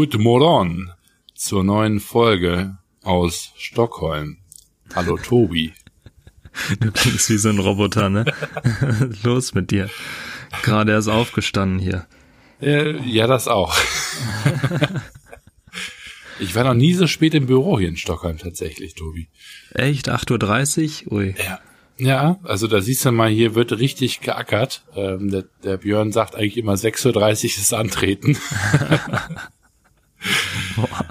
Good morning zur neuen Folge aus Stockholm. Hallo Tobi. Du klingst wie so ein Roboter, ne? Los mit dir. Gerade erst aufgestanden hier. Ja, das auch. ich war noch nie so spät im Büro hier in Stockholm tatsächlich, Tobi. Echt? 8.30 Uhr? Ui. Ja. Ja, also da siehst du mal, hier wird richtig geackert. Ähm, der, der Björn sagt eigentlich immer 6.30 Uhr ist Antreten. Boah.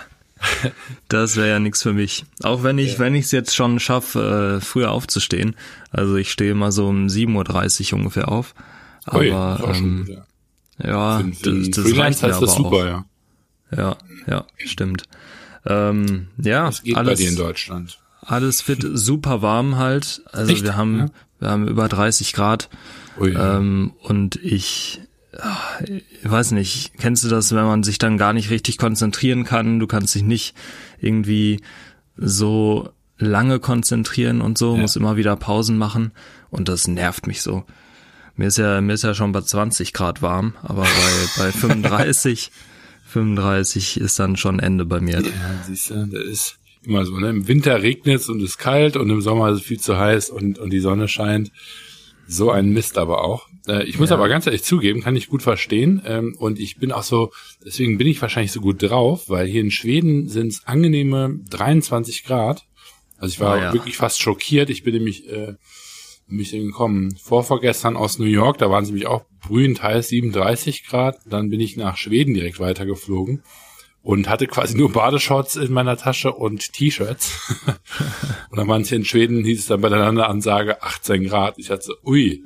Das wäre ja nichts für mich. Auch wenn ich, ja. wenn ich es jetzt schon schaffe, äh, früher aufzustehen. Also ich stehe immer so um 7.30 Uhr ungefähr auf. Aber Ui, ähm, gut, ja, ja das, das reicht mir aber das super, auch. ja. Ja, ja, stimmt. Ähm, ja, das geht alles, bei dir in Deutschland. Alles fit, super warm halt. Also Echt? wir haben, ja. wir haben über 30 Grad. Ui. Ähm, und ich, ich weiß nicht, kennst du das, wenn man sich dann gar nicht richtig konzentrieren kann? Du kannst dich nicht irgendwie so lange konzentrieren und so, ja. muss immer wieder Pausen machen und das nervt mich so. Mir ist ja, mir ist ja schon bei 20 Grad warm, aber bei, bei 35, 35 ist dann schon Ende bei mir. Ja, siehst du, das ist immer so, ne? Im Winter regnet es und ist kalt und im Sommer ist es viel zu heiß und, und die Sonne scheint. So ein Mist aber auch. Äh, ich muss ja. aber ganz ehrlich zugeben, kann ich gut verstehen. Ähm, und ich bin auch so, deswegen bin ich wahrscheinlich so gut drauf, weil hier in Schweden sind es angenehme 23 Grad. Also ich war oh, ja. wirklich fast schockiert. Ich bin nämlich äh, mich gekommen vorvorgestern aus New York, da waren sie mich auch brühend heiß, 37 Grad. Dann bin ich nach Schweden direkt weitergeflogen und hatte quasi nur Badeshorts in meiner Tasche und T-Shirts. und dann waren es hier in Schweden, hieß es dann bei der Ansage 18 Grad. Ich hatte so, ui.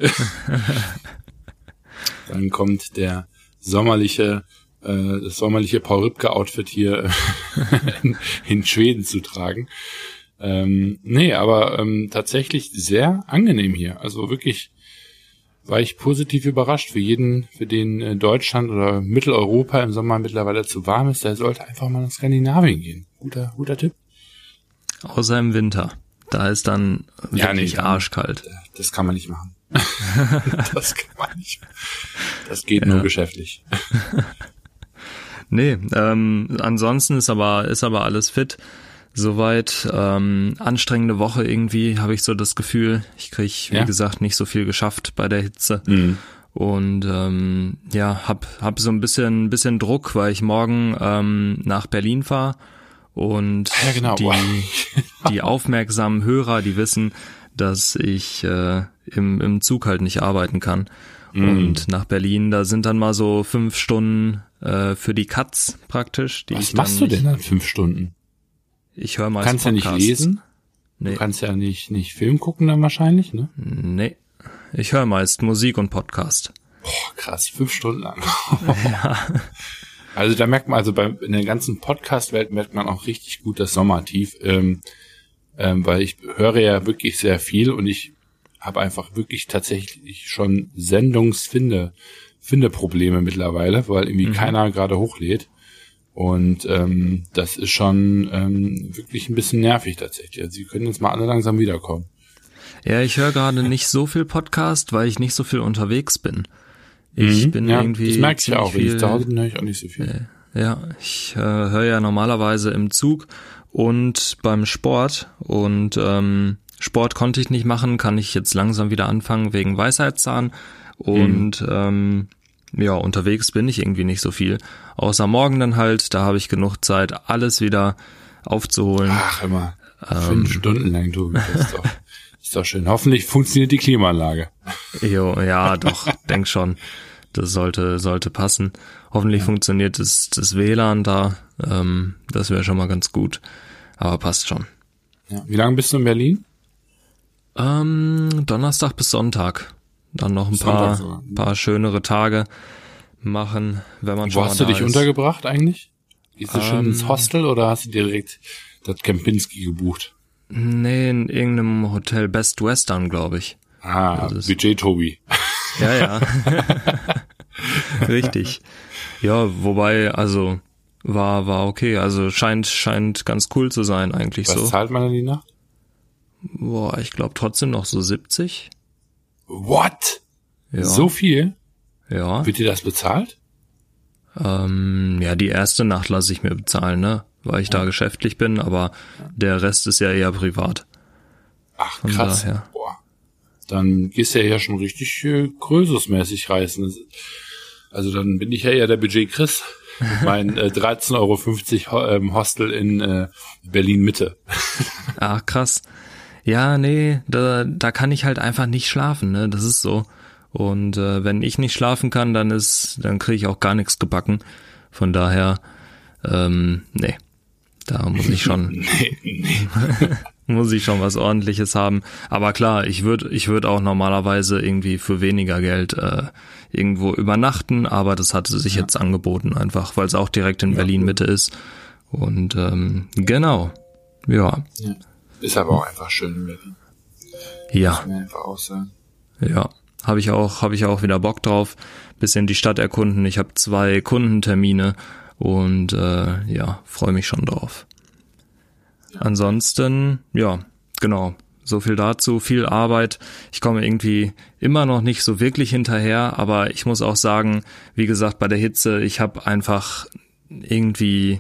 dann kommt der sommerliche, äh, das sommerliche Paul Ripke Outfit hier in, in Schweden zu tragen. Ähm, nee, aber ähm, tatsächlich sehr angenehm hier. Also wirklich war ich positiv überrascht. Für jeden, für den äh, Deutschland oder Mitteleuropa im Sommer mittlerweile zu warm ist, der sollte einfach mal nach Skandinavien gehen. Guter, guter Tipp. Außer im Winter. Da ist dann ja, wirklich nee, arschkalt. Das kann man nicht machen. das kann man nicht. Das geht ja. nur geschäftlich. nee, ähm, ansonsten ist aber, ist aber alles fit soweit. Ähm, anstrengende Woche irgendwie, habe ich so das Gefühl. Ich krieg, wie ja. gesagt, nicht so viel geschafft bei der Hitze. Mhm. Und ähm, ja, hab, hab so ein bisschen, bisschen Druck, weil ich morgen ähm, nach Berlin fahre. Und ja, genau. die, die aufmerksamen Hörer, die wissen, dass ich äh, im, im Zug halt nicht arbeiten kann. Mm. Und nach Berlin, da sind dann mal so fünf Stunden äh, für die Cuts praktisch. Die Was machst du denn dann fünf Stunden? Ich höre mal. Du kannst ja nicht lesen. Nee. Du kannst ja nicht, nicht Film gucken dann wahrscheinlich, ne? Nee. Ich höre meist Musik und Podcast. Boah, krass, fünf Stunden lang. ja. Also da merkt man, also bei, in der ganzen Podcast-Welt merkt man auch richtig gut das Sommertief, ähm, ähm, weil ich höre ja wirklich sehr viel und ich habe einfach wirklich tatsächlich schon Sendungsfinde, Findeprobleme mittlerweile, weil irgendwie mhm. keiner gerade hochlädt. Und ähm, das ist schon ähm, wirklich ein bisschen nervig tatsächlich. Also sie können jetzt mal alle langsam wiederkommen. Ja, ich höre gerade nicht so viel Podcast, weil ich nicht so viel unterwegs bin. Ich mhm, bin ja, irgendwie. Das merke ich ja auch. Viel, wenn ich zu Hause bin, höre ich auch nicht so viel. Äh, ja, ich äh, höre ja normalerweise im Zug und beim Sport. Und ähm, Sport konnte ich nicht machen, kann ich jetzt langsam wieder anfangen wegen Weisheitszahn. Und mhm. ähm, ja, unterwegs bin ich irgendwie nicht so viel. Außer morgen dann halt, da habe ich genug Zeit, alles wieder aufzuholen. Ach, immer. Ähm, Fünf Stunden lang, du. Das ist doch, ist doch schön. Hoffentlich funktioniert die Klimaanlage. Jo, ja, doch, denk schon. Das sollte, sollte passen. Hoffentlich ja. funktioniert das, das WLAN da. Ähm, das wäre schon mal ganz gut. Aber passt schon. Ja. Wie lange bist du in Berlin? Ähm, Donnerstag bis Sonntag dann noch ein paar, paar schönere Tage machen, wenn man Wo schon hast du dich ist. untergebracht eigentlich? Gehst du ähm, schon ins ähm, Hostel oder hast du direkt das Kempinski gebucht? Nee, in irgendeinem Hotel Best Western, glaube ich. Ah, Budget Tobi. Ja, ja. Richtig. Ja, wobei, also war war okay, also scheint scheint ganz cool zu sein eigentlich Was so. Was zahlt man denn die Nacht? Boah, ich glaube trotzdem noch so 70. What? Ja. So viel? Ja. Wird dir das bezahlt? Ähm, ja, die erste Nacht lasse ich mir bezahlen, ne? Weil ich ja. da geschäftlich bin, aber der Rest ist ja eher privat. Ach, Von krass. Daher. Boah. Dann gehst du ja schon richtig äh, größersmäßig reißen. Also dann bin ich ja eher der Budget Chris. mein äh, 13,50 Euro ähm, Hostel in äh, Berlin Mitte. Ach, krass. Ja, nee, da, da kann ich halt einfach nicht schlafen, ne? Das ist so. Und äh, wenn ich nicht schlafen kann, dann ist, dann kriege ich auch gar nichts gebacken. Von daher, ähm, nee, da muss ich schon, nee, nee. muss ich schon was Ordentliches haben. Aber klar, ich würde, ich würde auch normalerweise irgendwie für weniger Geld äh, irgendwo übernachten, aber das hatte sich ja. jetzt angeboten einfach, weil es auch direkt in ja, Berlin Mitte ist. Und ähm, genau, ja. ja. Ist aber auch einfach schön in Berlin. Ja. Muss einfach auch sagen. Ja habe ich auch habe ich auch wieder Bock drauf. Bisschen die Stadt erkunden. Ich habe zwei Kundentermine und äh, ja freue mich schon drauf. Ansonsten ja genau so viel dazu, viel Arbeit. Ich komme irgendwie immer noch nicht so wirklich hinterher, aber ich muss auch sagen, wie gesagt, bei der Hitze, ich habe einfach irgendwie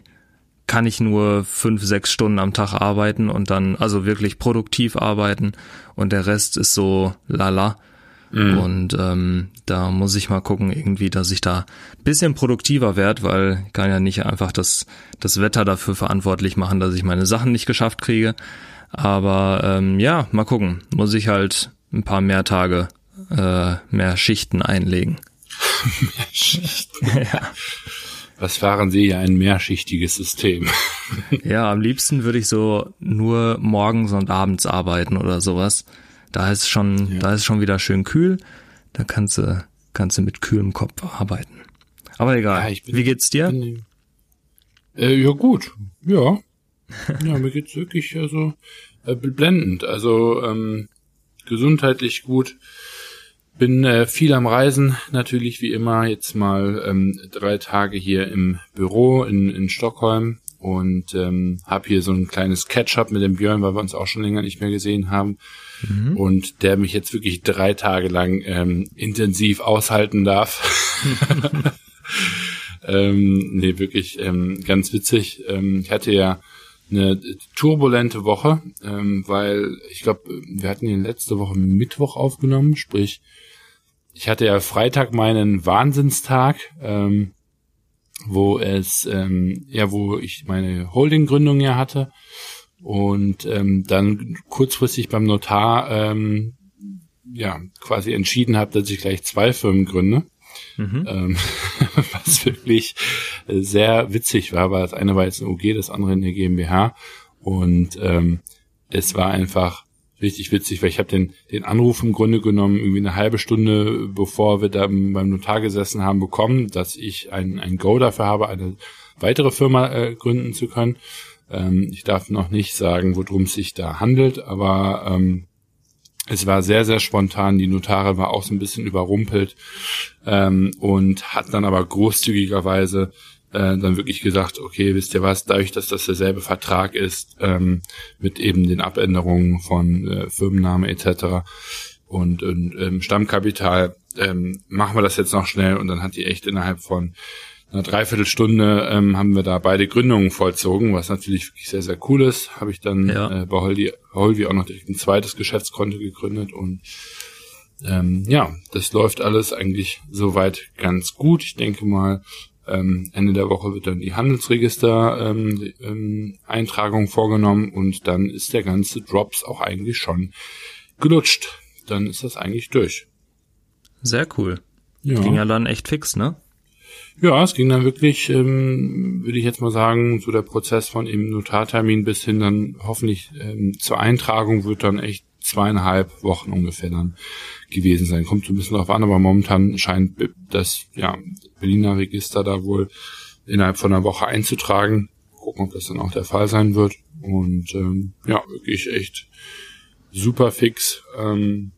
kann ich nur fünf, sechs Stunden am Tag arbeiten und dann also wirklich produktiv arbeiten und der Rest ist so lala. Mhm. Und ähm, da muss ich mal gucken, irgendwie, dass ich da bisschen produktiver werde, weil ich kann ja nicht einfach das, das Wetter dafür verantwortlich machen, dass ich meine Sachen nicht geschafft kriege. Aber ähm, ja, mal gucken. Muss ich halt ein paar mehr Tage, äh, mehr Schichten einlegen. mehr Schichten. ja. Was fahren Sie ja ein mehrschichtiges System? ja, am liebsten würde ich so nur morgens und abends arbeiten oder sowas. Da ist schon, ja. da ist schon wieder schön kühl. Da kannst du, kannst du mit kühlem Kopf arbeiten. Aber egal. Ja, bin, Wie geht's dir? Bin, äh, ja, gut. Ja. ja, mir geht's wirklich also äh, blendend. Also ähm, gesundheitlich gut. Bin äh, viel am Reisen, natürlich wie immer. Jetzt mal ähm, drei Tage hier im Büro in, in Stockholm und ähm, habe hier so ein kleines Catch-up mit dem Björn, weil wir uns auch schon länger nicht mehr gesehen haben mhm. und der mich jetzt wirklich drei Tage lang ähm, intensiv aushalten darf. ähm, nee, wirklich ähm, ganz witzig. Ähm, ich hatte ja eine turbulente Woche, ähm, weil ich glaube, wir hatten ihn letzte Woche Mittwoch aufgenommen, sprich, ich hatte ja Freitag meinen Wahnsinnstag, ähm, wo es ähm, ja, wo ich meine Holding-Gründung ja hatte und ähm, dann kurzfristig beim Notar ähm, ja quasi entschieden habe, dass ich gleich zwei Firmen gründe. Mhm. Ähm, was wirklich sehr witzig war, weil das eine war jetzt ein OG, das andere eine GmbH und ähm, es war einfach richtig witzig, weil ich habe den, den Anruf im Grunde genommen irgendwie eine halbe Stunde, bevor wir da beim Notar gesessen haben, bekommen, dass ich ein, ein Go dafür habe, eine weitere Firma äh, gründen zu können. Ähm, ich darf noch nicht sagen, worum es sich da handelt, aber ähm, es war sehr, sehr spontan. Die Notare war auch so ein bisschen überrumpelt ähm, und hat dann aber großzügigerweise äh, dann wirklich gesagt, okay, wisst ihr was, dadurch, dass das derselbe Vertrag ist, ähm, mit eben den Abänderungen von äh, Firmenname etc. und, und ähm, Stammkapital, ähm, machen wir das jetzt noch schnell und dann hat die echt innerhalb von einer Dreiviertelstunde ähm, haben wir da beide Gründungen vollzogen, was natürlich wirklich sehr, sehr cool ist. Habe ich dann ja. äh, bei Holdi, Holdi auch noch direkt ein zweites Geschäftskonto gegründet und ähm, ja, das läuft alles eigentlich soweit ganz gut. Ich denke mal, ähm, Ende der Woche wird dann die Handelsregister ähm, ähm, Eintragung vorgenommen und dann ist der ganze Drops auch eigentlich schon gelutscht. Dann ist das eigentlich durch. Sehr cool. Ja. Ging ja dann echt fix, ne? Ja, es ging dann wirklich, ähm, würde ich jetzt mal sagen, so der Prozess von eben Notartermin bis hin dann hoffentlich ähm, zur Eintragung wird dann echt zweieinhalb Wochen ungefähr dann gewesen sein. Kommt so ein bisschen darauf an, aber momentan scheint das ja, Berliner Register da wohl innerhalb von einer Woche einzutragen. Gucken, ob das dann auch der Fall sein wird. Und ähm, ja, wirklich echt super fix ähm,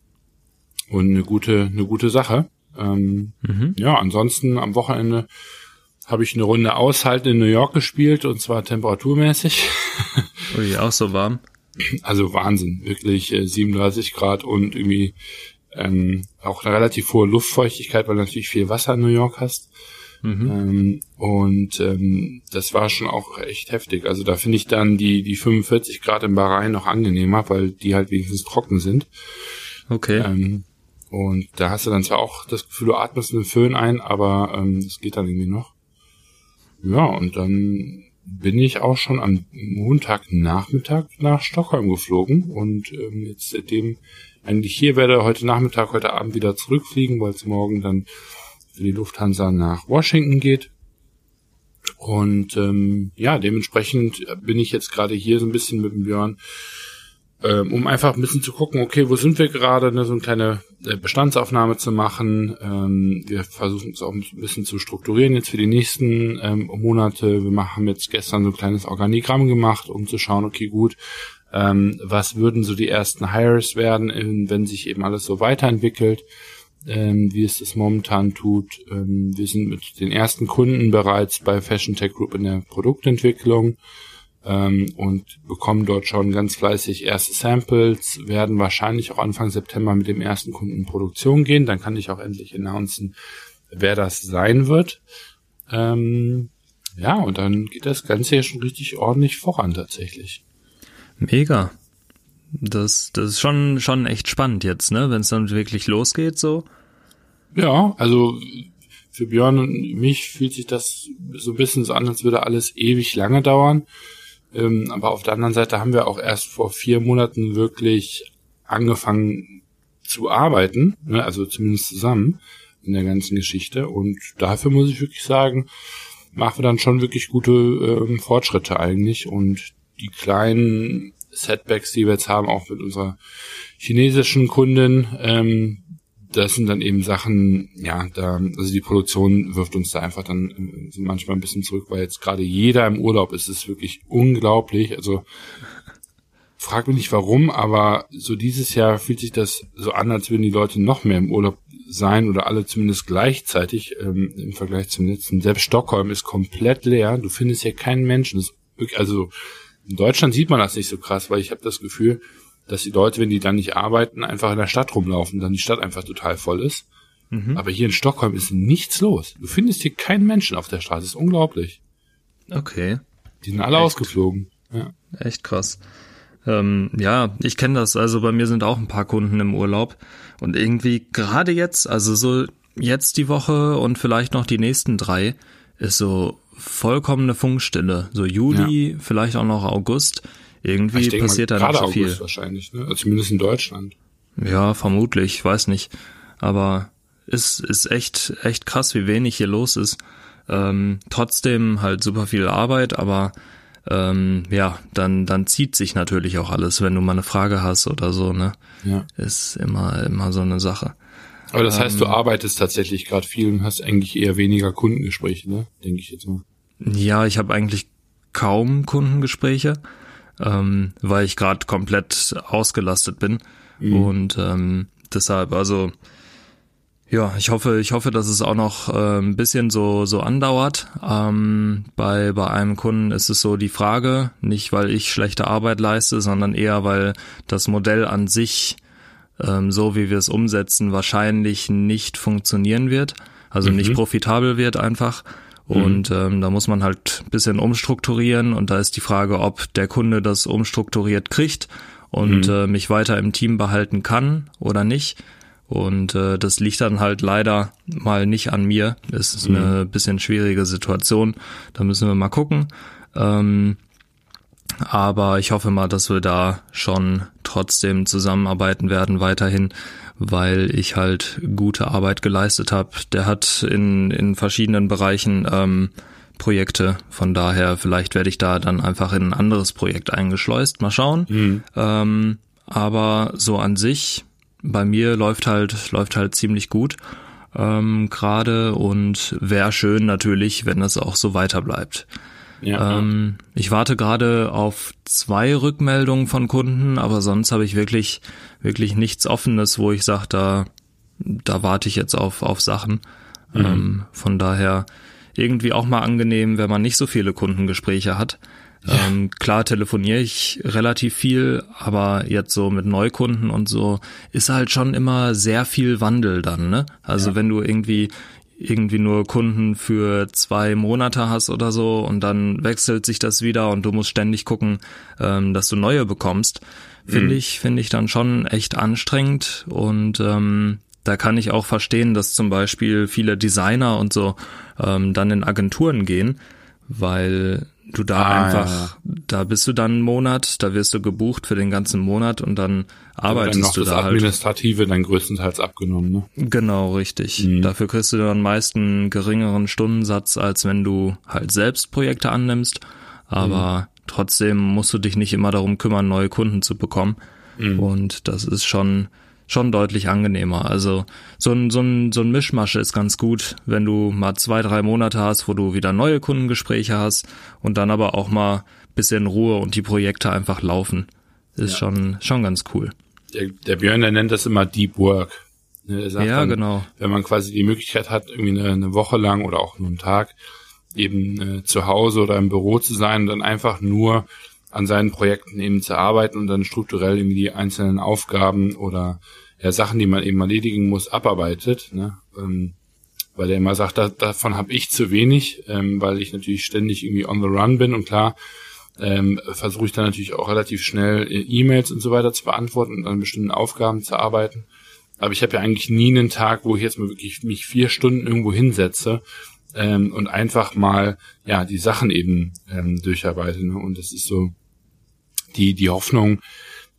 und eine gute, eine gute Sache. Ähm, mhm. Ja, ansonsten am Wochenende habe ich eine Runde aushalten in New York gespielt und zwar temperaturmäßig. Ui, auch so warm. Also Wahnsinn, wirklich äh, 37 Grad und irgendwie ähm, auch eine relativ hohe Luftfeuchtigkeit, weil du natürlich viel Wasser in New York hast. Mhm. Ähm, und ähm, das war schon auch echt heftig. Also da finde ich dann die, die 45 Grad im Bahrain noch angenehmer, weil die halt wenigstens trocken sind. Okay. Ähm, und da hast du dann zwar auch das Gefühl, du atmest einen Föhn ein, aber ähm, das geht dann irgendwie noch. Ja, und dann bin ich auch schon am Montagnachmittag nach Stockholm geflogen und ähm, jetzt seitdem eigentlich hier werde, heute Nachmittag, heute Abend wieder zurückfliegen, weil es morgen dann für die Lufthansa nach Washington geht. Und ähm, ja, dementsprechend bin ich jetzt gerade hier so ein bisschen mit dem Björn, ähm, um einfach ein bisschen zu gucken, okay, wo sind wir gerade, ne, so eine kleine äh, Bestandsaufnahme zu machen. Ähm, wir versuchen es auch ein bisschen zu strukturieren jetzt für die nächsten ähm, Monate. Wir haben jetzt gestern so ein kleines Organigramm gemacht, um zu schauen, okay, gut, ähm, was würden so die ersten Hires werden, wenn sich eben alles so weiterentwickelt ähm, wie es das momentan tut. Ähm, wir sind mit den ersten Kunden bereits bei Fashion Tech Group in der Produktentwicklung ähm, und bekommen dort schon ganz fleißig erste Samples, werden wahrscheinlich auch Anfang September mit dem ersten Kunden in Produktion gehen. Dann kann ich auch endlich announcen, wer das sein wird. Ähm, ja, und dann geht das Ganze ja schon richtig ordentlich voran tatsächlich. Mega. Das, das ist schon, schon echt spannend jetzt, ne? Wenn es dann wirklich losgeht, so. Ja, also für Björn und mich fühlt sich das so ein bisschen so an, als würde alles ewig lange dauern. Ähm, aber auf der anderen Seite haben wir auch erst vor vier Monaten wirklich angefangen zu arbeiten, ne? also zumindest zusammen in der ganzen Geschichte. Und dafür muss ich wirklich sagen, machen wir dann schon wirklich gute ähm, Fortschritte eigentlich. Und die kleinen Setbacks, die wir jetzt haben, auch mit unserer chinesischen Kundin, ähm, das sind dann eben Sachen, ja, da, also die Produktion wirft uns da einfach dann äh, manchmal ein bisschen zurück, weil jetzt gerade jeder im Urlaub ist, ist wirklich unglaublich. Also frag mich nicht warum, aber so dieses Jahr fühlt sich das so an, als würden die Leute noch mehr im Urlaub sein oder alle zumindest gleichzeitig ähm, im Vergleich zum letzten. Selbst Stockholm ist komplett leer. Du findest hier keinen Menschen. Wirklich, also in Deutschland sieht man das nicht so krass, weil ich habe das Gefühl, dass die Leute, wenn die dann nicht arbeiten, einfach in der Stadt rumlaufen, dann die Stadt einfach total voll ist. Mhm. Aber hier in Stockholm ist nichts los. Du findest hier keinen Menschen auf der Straße. Das ist unglaublich. Okay. Die sind alle Echt? ausgeflogen. Ja. Echt krass. Ähm, ja, ich kenne das. Also bei mir sind auch ein paar Kunden im Urlaub. Und irgendwie gerade jetzt, also so jetzt die Woche und vielleicht noch die nächsten drei, ist so vollkommene Funkstille. So Juli, ja. vielleicht auch noch August. Irgendwie denke, passiert da nicht so viel. August wahrscheinlich, ne? Also zumindest in Deutschland. Ja, vermutlich, weiß nicht. Aber ist, ist echt, echt krass, wie wenig hier los ist. Ähm, trotzdem halt super viel Arbeit, aber ähm, ja, dann, dann zieht sich natürlich auch alles, wenn du mal eine Frage hast oder so, ne? Ja. Ist immer, immer so eine Sache. Aber das heißt, du ähm, arbeitest tatsächlich gerade viel und hast eigentlich eher weniger Kundengespräche, ne? Denke ich jetzt mal. Ja, ich habe eigentlich kaum Kundengespräche, ähm, weil ich gerade komplett ausgelastet bin. Mhm. Und ähm, deshalb, also ja, ich hoffe, ich hoffe, dass es auch noch äh, ein bisschen so so andauert. Ähm, bei bei einem Kunden ist es so die Frage, nicht weil ich schlechte Arbeit leiste, sondern eher weil das Modell an sich ähm, so wie wir es umsetzen wahrscheinlich nicht funktionieren wird, also mhm. nicht profitabel wird einfach. Mhm. Und ähm, da muss man halt bisschen umstrukturieren und da ist die Frage, ob der Kunde das umstrukturiert kriegt und mhm. äh, mich weiter im Team behalten kann oder nicht. Und äh, das liegt dann halt leider mal nicht an mir. Es ist mhm. eine bisschen schwierige Situation. Da müssen wir mal gucken. Ähm, aber ich hoffe mal, dass wir da schon trotzdem zusammenarbeiten werden weiterhin, weil ich halt gute Arbeit geleistet habe. Der hat in, in verschiedenen Bereichen ähm, Projekte. Von daher, vielleicht werde ich da dann einfach in ein anderes Projekt eingeschleust. Mal schauen. Mhm. Ähm, aber so an sich, bei mir läuft halt, läuft halt ziemlich gut ähm, gerade und wäre schön natürlich, wenn das auch so weiter bleibt. Ja, ähm, ich warte gerade auf zwei Rückmeldungen von Kunden, aber sonst habe ich wirklich, wirklich nichts Offenes, wo ich sage, da, da warte ich jetzt auf, auf Sachen. Mhm. Ähm, von daher irgendwie auch mal angenehm, wenn man nicht so viele Kundengespräche hat. Ja. Ähm, klar telefoniere ich relativ viel, aber jetzt so mit Neukunden und so ist halt schon immer sehr viel Wandel dann, ne? Also ja. wenn du irgendwie irgendwie nur Kunden für zwei Monate hast oder so und dann wechselt sich das wieder und du musst ständig gucken, ähm, dass du neue bekommst, finde mhm. ich, finde ich dann schon echt anstrengend und ähm, da kann ich auch verstehen, dass zum Beispiel viele Designer und so ähm, dann in Agenturen gehen, weil du da ah, einfach, ja. da bist du dann einen Monat, da wirst du gebucht für den ganzen Monat und dann arbeitest dann noch du das da halt. Administrative halt. dann größtenteils abgenommen, ne? Genau, richtig. Mhm. Dafür kriegst du dann meist einen geringeren Stundensatz, als wenn du halt selbst Projekte annimmst, aber mhm. trotzdem musst du dich nicht immer darum kümmern, neue Kunden zu bekommen mhm. und das ist schon schon deutlich angenehmer. Also so ein, so ein, so ein Mischmasch ist ganz gut, wenn du mal zwei, drei Monate hast, wo du wieder neue Kundengespräche hast und dann aber auch mal bisschen Ruhe und die Projekte einfach laufen. Ist ja. schon, schon ganz cool. Der, der Björn, der nennt das immer Deep Work. Ne, ja, dann, genau. Wenn man quasi die Möglichkeit hat, irgendwie eine, eine Woche lang oder auch nur einen Tag eben äh, zu Hause oder im Büro zu sein und dann einfach nur an seinen Projekten eben zu arbeiten und dann strukturell irgendwie die einzelnen Aufgaben oder ja, Sachen, die man eben erledigen muss, abarbeitet. Ne? Ähm, weil er immer sagt, da, davon habe ich zu wenig, ähm, weil ich natürlich ständig irgendwie on the run bin und klar ähm, versuche ich dann natürlich auch relativ schnell äh, E-Mails und so weiter zu beantworten und an bestimmten Aufgaben zu arbeiten. Aber ich habe ja eigentlich nie einen Tag, wo ich jetzt mal wirklich mich vier Stunden irgendwo hinsetze ähm, und einfach mal ja die Sachen eben ähm, durcharbeite. Ne? Und das ist so die, die Hoffnung,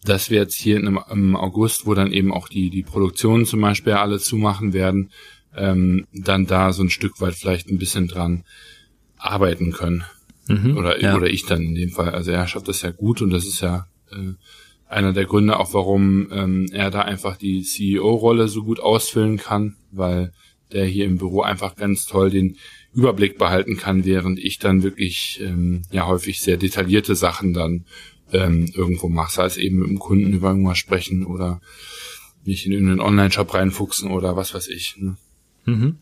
dass wir jetzt hier im, im August, wo dann eben auch die, die Produktionen zum Beispiel alle zumachen werden, ähm, dann da so ein Stück weit vielleicht ein bisschen dran arbeiten können. Mhm, oder, ja. oder ich dann in dem Fall. Also er schafft das ja gut und das ist ja äh, einer der Gründe auch, warum ähm, er da einfach die CEO-Rolle so gut ausfüllen kann, weil der hier im Büro einfach ganz toll den Überblick behalten kann, während ich dann wirklich ähm, ja häufig sehr detaillierte Sachen dann ähm, irgendwo machst, sei es eben mit dem Kunden über irgendwas sprechen oder mich in irgendeinen Online-Shop reinfuchsen oder was weiß ich. Ne? Mhm.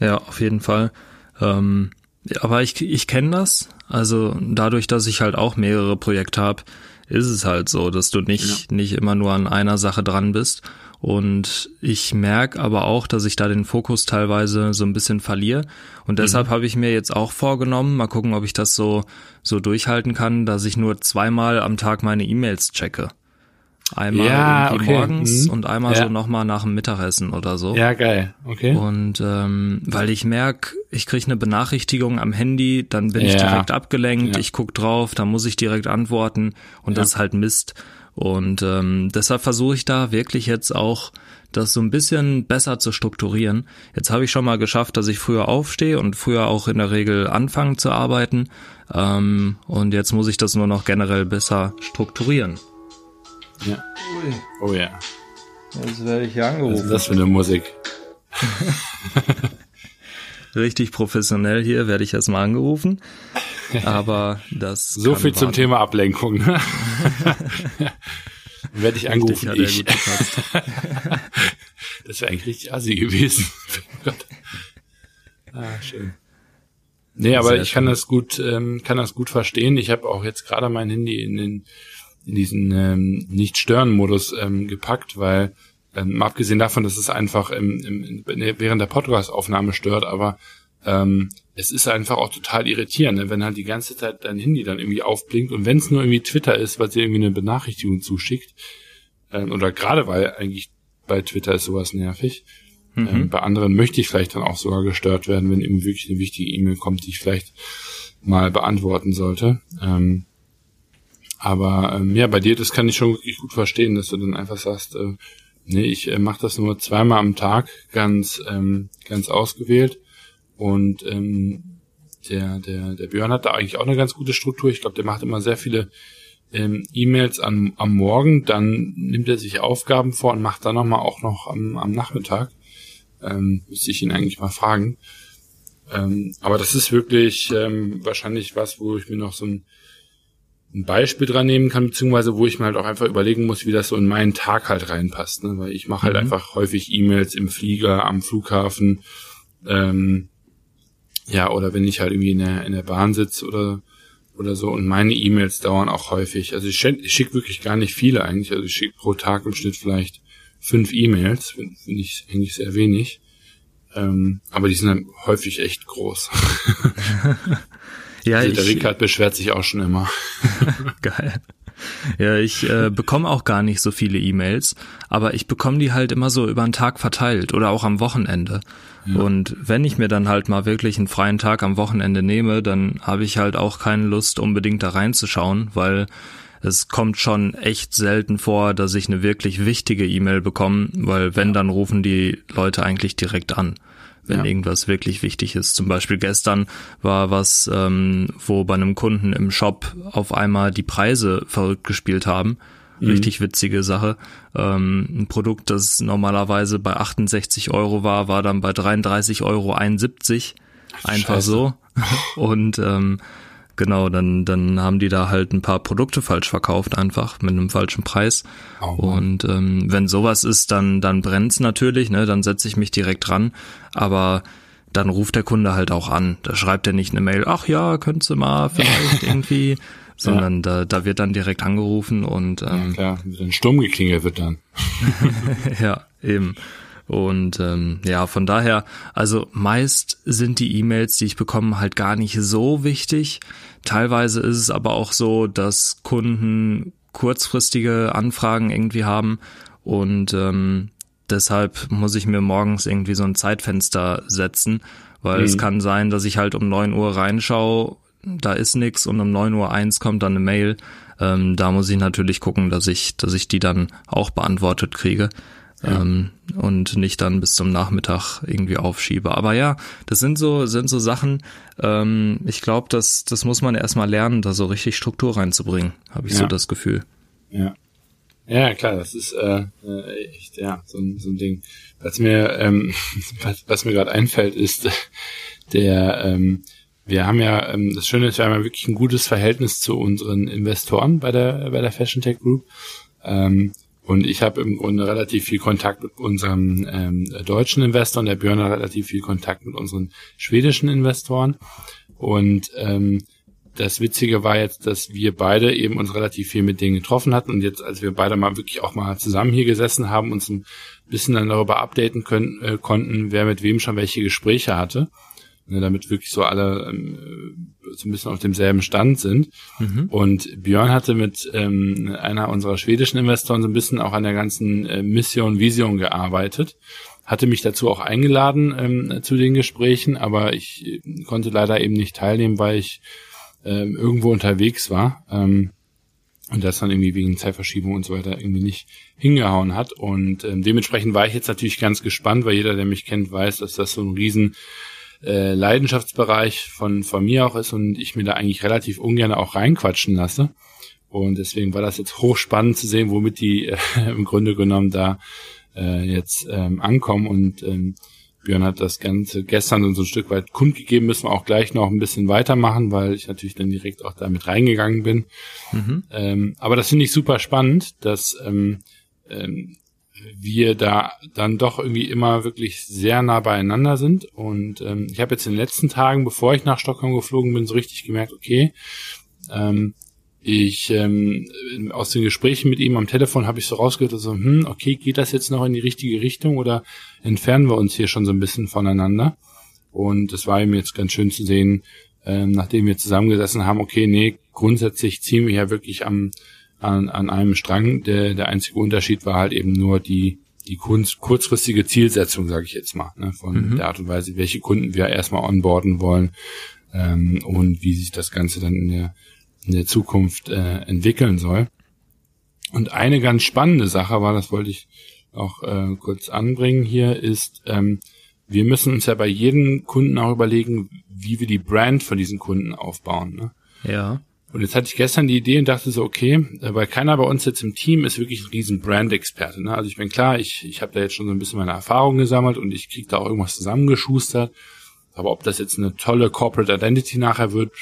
Ja, auf jeden Fall. Ähm, aber ich, ich kenne das. Also dadurch, dass ich halt auch mehrere Projekte habe, ist es halt so, dass du nicht, ja. nicht immer nur an einer Sache dran bist. Und ich merke aber auch, dass ich da den Fokus teilweise so ein bisschen verliere. Und deshalb mhm. habe ich mir jetzt auch vorgenommen, mal gucken, ob ich das so, so durchhalten kann, dass ich nur zweimal am Tag meine E-Mails checke. Einmal ja, okay. morgens mhm. und einmal ja. so nochmal nach dem Mittagessen oder so. Ja, geil. Okay. Und ähm, weil ich merk, ich krieg eine Benachrichtigung am Handy, dann bin ja. ich direkt abgelenkt, ja. ich guck drauf, dann muss ich direkt antworten und das ist halt Mist. Und ähm, deshalb versuche ich da wirklich jetzt auch das so ein bisschen besser zu strukturieren. Jetzt habe ich schon mal geschafft, dass ich früher aufstehe und früher auch in der Regel anfange zu arbeiten. Ähm, und jetzt muss ich das nur noch generell besser strukturieren. Ja. Ui. Oh ja. Jetzt werde ich hier angerufen. Was ist das für eine Musik? Richtig professionell hier werde ich erstmal angerufen. Aber das. so viel warten. zum Thema Ablenkung. Ne? werde ich angerufen. Richtig, ich. das wäre eigentlich richtig assi gewesen. ah, schön. Nee, aber Sehr ich kann das gut, ähm, kann das gut verstehen. Ich habe auch jetzt gerade mein Handy in den in diesen ähm, Nicht-Stören-Modus ähm, gepackt, weil ähm, abgesehen davon, dass es einfach im, im, während der Podcast-Aufnahme stört, aber ähm, es ist einfach auch total irritierend, ne? wenn halt die ganze Zeit dein Handy dann irgendwie aufblinkt und wenn es nur irgendwie Twitter ist, weil sie irgendwie eine Benachrichtigung zuschickt, ähm, oder gerade weil eigentlich bei Twitter ist sowas nervig. Mhm. Ähm, bei anderen möchte ich vielleicht dann auch sogar gestört werden, wenn irgendwie wirklich eine wichtige E-Mail kommt, die ich vielleicht mal beantworten sollte. Ähm, aber ähm, ja, bei dir, das kann ich schon wirklich gut verstehen, dass du dann einfach sagst, äh, nee, ich äh, mache das nur zweimal am Tag, ganz, ähm, ganz ausgewählt. Und ähm, der, der, der Björn hat da eigentlich auch eine ganz gute Struktur. Ich glaube, der macht immer sehr viele ähm, E-Mails am, am Morgen, dann nimmt er sich Aufgaben vor und macht dann nochmal auch noch am, am Nachmittag. Ähm, müsste ich ihn eigentlich mal fragen. Ähm, aber das ist wirklich ähm, wahrscheinlich was, wo ich mir noch so ein ein Beispiel dran nehmen kann, beziehungsweise wo ich mir halt auch einfach überlegen muss, wie das so in meinen Tag halt reinpasst. Ne? Weil ich mache halt mhm. einfach häufig E-Mails im Flieger, am Flughafen, ähm, ja, oder wenn ich halt irgendwie in der, in der Bahn sitze oder oder so und meine E-Mails dauern auch häufig. Also ich schicke schick wirklich gar nicht viele eigentlich. Also ich schicke pro Tag im Schnitt vielleicht fünf E-Mails, finde find ich eigentlich sehr wenig. Ähm, aber die sind dann häufig echt groß. ja, also der Ricard beschwert sich auch schon immer. Geil. Ja, ich äh, bekomme auch gar nicht so viele E-Mails, aber ich bekomme die halt immer so über den Tag verteilt oder auch am Wochenende. Ja. Und wenn ich mir dann halt mal wirklich einen freien Tag am Wochenende nehme, dann habe ich halt auch keine Lust, unbedingt da reinzuschauen, weil es kommt schon echt selten vor, dass ich eine wirklich wichtige E-Mail bekomme, weil wenn, dann rufen die Leute eigentlich direkt an wenn ja. irgendwas wirklich wichtig ist. Zum Beispiel gestern war was, ähm, wo bei einem Kunden im Shop auf einmal die Preise verrückt gespielt haben. Mhm. Richtig witzige Sache. Ähm, ein Produkt, das normalerweise bei 68 Euro war, war dann bei 33,71 Euro. Einfach Scheiße. so. Und ähm, Genau, dann, dann haben die da halt ein paar Produkte falsch verkauft, einfach mit einem falschen Preis. Oh und ähm, wenn sowas ist, dann, dann brennt's natürlich, ne? Dann setze ich mich direkt dran. Aber dann ruft der Kunde halt auch an. Da schreibt er nicht eine Mail, ach ja, könntest du mal vielleicht irgendwie, sondern ja. da, da wird dann direkt angerufen und ähm, ja, klar, ein Sturm geklingelt wird dann. ja, eben. Und ähm, ja, von daher, also meist sind die E-Mails, die ich bekomme, halt gar nicht so wichtig. Teilweise ist es aber auch so, dass Kunden kurzfristige Anfragen irgendwie haben und ähm, deshalb muss ich mir morgens irgendwie so ein Zeitfenster setzen, weil mhm. es kann sein, dass ich halt um neun Uhr reinschaue, da ist nix und um neun Uhr eins kommt dann eine Mail. Ähm, da muss ich natürlich gucken, dass ich, dass ich die dann auch beantwortet kriege ja. ähm, und nicht dann bis zum Nachmittag irgendwie aufschiebe. Aber ja, das sind so sind so Sachen. Ähm, ich glaube, das das muss man erstmal lernen, da so richtig Struktur reinzubringen. Habe ich ja. so das Gefühl. Ja. Ja, klar, das ist äh, äh echt ja so ein, so ein Ding. Was mir ähm, was, was mir gerade einfällt, ist der ähm, wir haben ja ähm, das Schöne ist, wir haben ja wirklich ein gutes Verhältnis zu unseren Investoren bei der bei der Fashion Tech Group. Ähm, und ich habe im Grunde relativ viel Kontakt mit unserem ähm, deutschen Investoren. Der Björn hat relativ viel Kontakt mit unseren schwedischen Investoren. Und ähm, das Witzige war jetzt, dass wir beide eben uns relativ viel mit denen getroffen hatten. Und jetzt, als wir beide mal wirklich auch mal zusammen hier gesessen haben, uns ein bisschen dann darüber updaten können, äh, konnten, wer mit wem schon welche Gespräche hatte ne, damit wirklich so alle ähm, so ein bisschen auf demselben Stand sind. Mhm. Und Björn hatte mit ähm, einer unserer schwedischen Investoren so ein bisschen auch an der ganzen äh, Mission, Vision gearbeitet. Hatte mich dazu auch eingeladen ähm, zu den Gesprächen, aber ich äh, konnte leider eben nicht teilnehmen, weil ich ähm, irgendwo unterwegs war. Ähm, und das dann irgendwie wegen Zeitverschiebung und so weiter irgendwie nicht hingehauen hat. Und ähm, dementsprechend war ich jetzt natürlich ganz gespannt, weil jeder, der mich kennt, weiß, dass das so ein riesen äh, Leidenschaftsbereich von, von mir auch ist und ich mir da eigentlich relativ ungern auch reinquatschen lasse. Und deswegen war das jetzt hochspannend zu sehen, womit die äh, im Grunde genommen da äh, jetzt ähm, ankommen. Und ähm, Björn hat das Ganze gestern so ein Stück weit kundgegeben, müssen wir auch gleich noch ein bisschen weitermachen, weil ich natürlich dann direkt auch damit reingegangen bin. Mhm. Ähm, aber das finde ich super spannend, dass ähm, ähm, wir da dann doch irgendwie immer wirklich sehr nah beieinander sind. Und ähm, ich habe jetzt in den letzten Tagen, bevor ich nach Stockholm geflogen bin, so richtig gemerkt, okay, ähm, ich ähm, aus den Gesprächen mit ihm am Telefon habe ich so rausgehört, also, hm, okay, geht das jetzt noch in die richtige Richtung oder entfernen wir uns hier schon so ein bisschen voneinander? Und es war ihm jetzt ganz schön zu sehen, ähm, nachdem wir zusammengesessen haben, okay, nee, grundsätzlich ziehen wir ja wirklich am an, an einem Strang. Der, der einzige Unterschied war halt eben nur die, die kurz, kurzfristige Zielsetzung, sage ich jetzt mal, ne, von mhm. der Art und Weise, welche Kunden wir erstmal onboarden wollen ähm, und wie sich das Ganze dann in der, in der Zukunft äh, entwickeln soll. Und eine ganz spannende Sache war, das wollte ich auch äh, kurz anbringen hier, ist, ähm, wir müssen uns ja bei jedem Kunden auch überlegen, wie wir die Brand von diesen Kunden aufbauen. Ne? Ja. Und jetzt hatte ich gestern die Idee und dachte so, okay, weil keiner bei uns jetzt im Team ist wirklich ein riesen Brand-Experte. Ne? Also ich bin klar, ich, ich habe da jetzt schon so ein bisschen meine Erfahrungen gesammelt und ich kriege da auch irgendwas zusammengeschustert. Aber ob das jetzt eine tolle Corporate Identity nachher wird,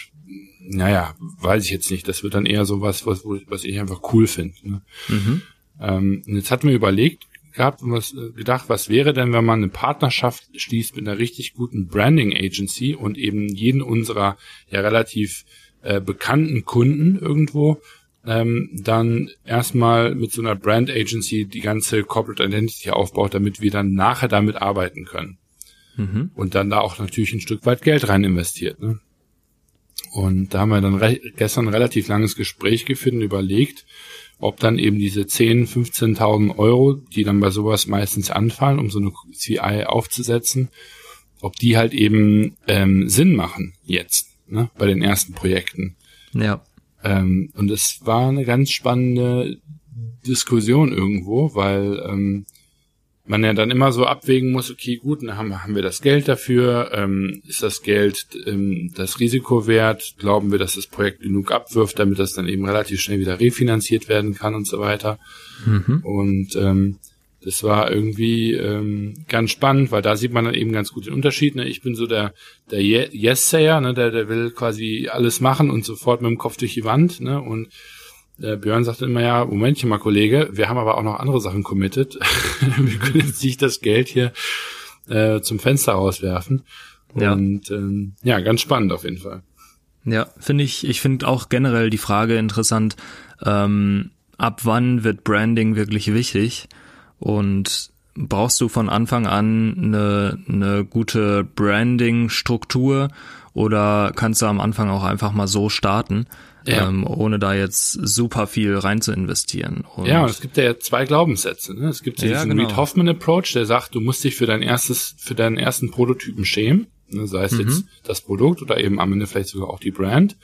naja, weiß ich jetzt nicht. Das wird dann eher so was, was, was ich einfach cool finde. Ne? Mhm. Ähm, und jetzt hatten wir überlegt gehabt und was äh, gedacht, was wäre denn, wenn man eine Partnerschaft schließt mit einer richtig guten Branding Agency und eben jeden unserer ja relativ äh, bekannten Kunden irgendwo ähm, dann erstmal mit so einer Brand Agency die ganze Corporate Identity aufbaut, damit wir dann nachher damit arbeiten können. mhm. und dann da auch natürlich ein Stück weit Geld rein investiert. Ne? Und da haben wir dann re gestern ein relativ langes Gespräch geführt und überlegt, ob dann eben diese 10, 15.000 Euro, die dann bei sowas meistens anfallen, um so eine CI aufzusetzen, ob die halt eben ähm, Sinn machen jetzt, ne, bei den ersten Projekten. Ja. Ähm, und es war eine ganz spannende Diskussion irgendwo, weil ähm, man ja dann immer so abwägen muss, okay, gut, dann haben, haben wir das Geld dafür, ähm, ist das Geld ähm, das Risiko wert, glauben wir, dass das Projekt genug abwirft, damit das dann eben relativ schnell wieder refinanziert werden kann und so weiter. Mhm. Und ähm, das war irgendwie ähm, ganz spannend, weil da sieht man dann eben ganz gut den Unterschied. Ne? Ich bin so der, der Yes-Sayer, ne? der, der will quasi alles machen und sofort mit dem Kopf durch die Wand. Ne? Und der Björn sagte immer, ja, Momentchen mal, Kollege, wir haben aber auch noch andere Sachen committed. wir können jetzt nicht das Geld hier äh, zum Fenster rauswerfen. Ja. Und ähm, ja, ganz spannend auf jeden Fall. Ja, finde ich, ich finde auch generell die Frage interessant, ähm, ab wann wird Branding wirklich wichtig? Und brauchst du von Anfang an eine, eine gute Branding-Struktur oder kannst du am Anfang auch einfach mal so starten? ja. ähm, ohne da jetzt super viel rein zu investieren. Und ja, und es gibt ja zwei Glaubenssätze. Ne? Es gibt ja diesen genau. Reed Hoffman Approach, der sagt, du musst dich für dein erstes, für deinen ersten Prototypen schämen, ne? sei es mhm. jetzt das Produkt oder eben am Ende vielleicht sogar auch die Brand.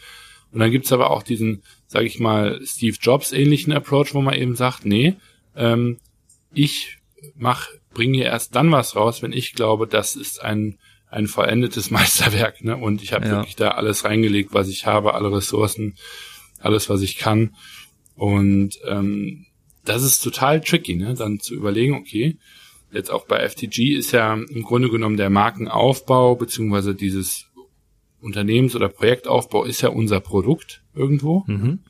Und dann gibt's aber auch diesen, sage ich mal, Steve Jobs ähnlichen Approach, wo man eben sagt, nee, ähm, ich mach, bringe erst dann was raus, wenn ich glaube, das ist ein ein vollendetes Meisterwerk, ne? Und ich habe ja. wirklich da alles reingelegt, was ich habe, alle Ressourcen, alles, was ich kann. Und ähm, das ist total tricky, ne? Dann zu überlegen, okay, jetzt auch bei FTG ist ja im Grunde genommen der Markenaufbau beziehungsweise dieses Unternehmens- oder Projektaufbau ist ja unser Produkt irgendwo. Mhm.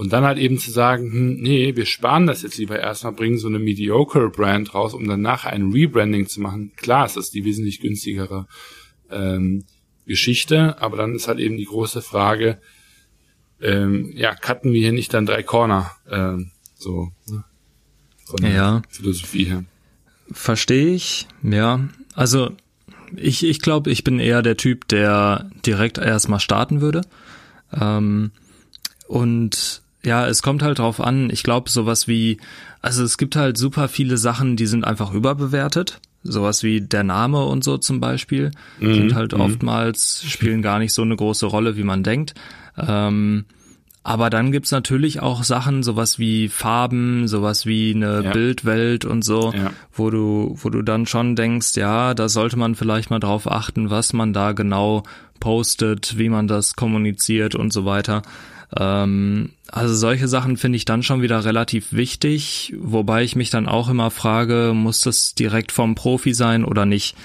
Und dann halt eben zu sagen, hm, nee, wir sparen das jetzt lieber erstmal, bringen so eine mediocre Brand raus, um danach ein Rebranding zu machen. Klar, es ist die wesentlich günstigere ähm, Geschichte, aber dann ist halt eben die große Frage, ähm, ja, cutten wir hier nicht dann drei Corner, ähm, so, ne? von der ja. Philosophie her. Verstehe ich, ja. Also ich, ich glaube, ich bin eher der Typ, der direkt erstmal starten würde. Ähm, und ja, es kommt halt drauf an. Ich glaube, sowas wie, also es gibt halt super viele Sachen, die sind einfach überbewertet. Sowas wie der Name und so zum Beispiel mhm. sind halt mhm. oftmals, spielen gar nicht so eine große Rolle, wie man denkt. Ähm, aber dann gibt's natürlich auch Sachen, sowas wie Farben, sowas wie eine ja. Bildwelt und so, ja. wo du, wo du dann schon denkst, ja, da sollte man vielleicht mal drauf achten, was man da genau postet, wie man das kommuniziert und so weiter. Ähm, also solche Sachen finde ich dann schon wieder relativ wichtig, wobei ich mich dann auch immer frage, muss das direkt vom Profi sein oder nicht?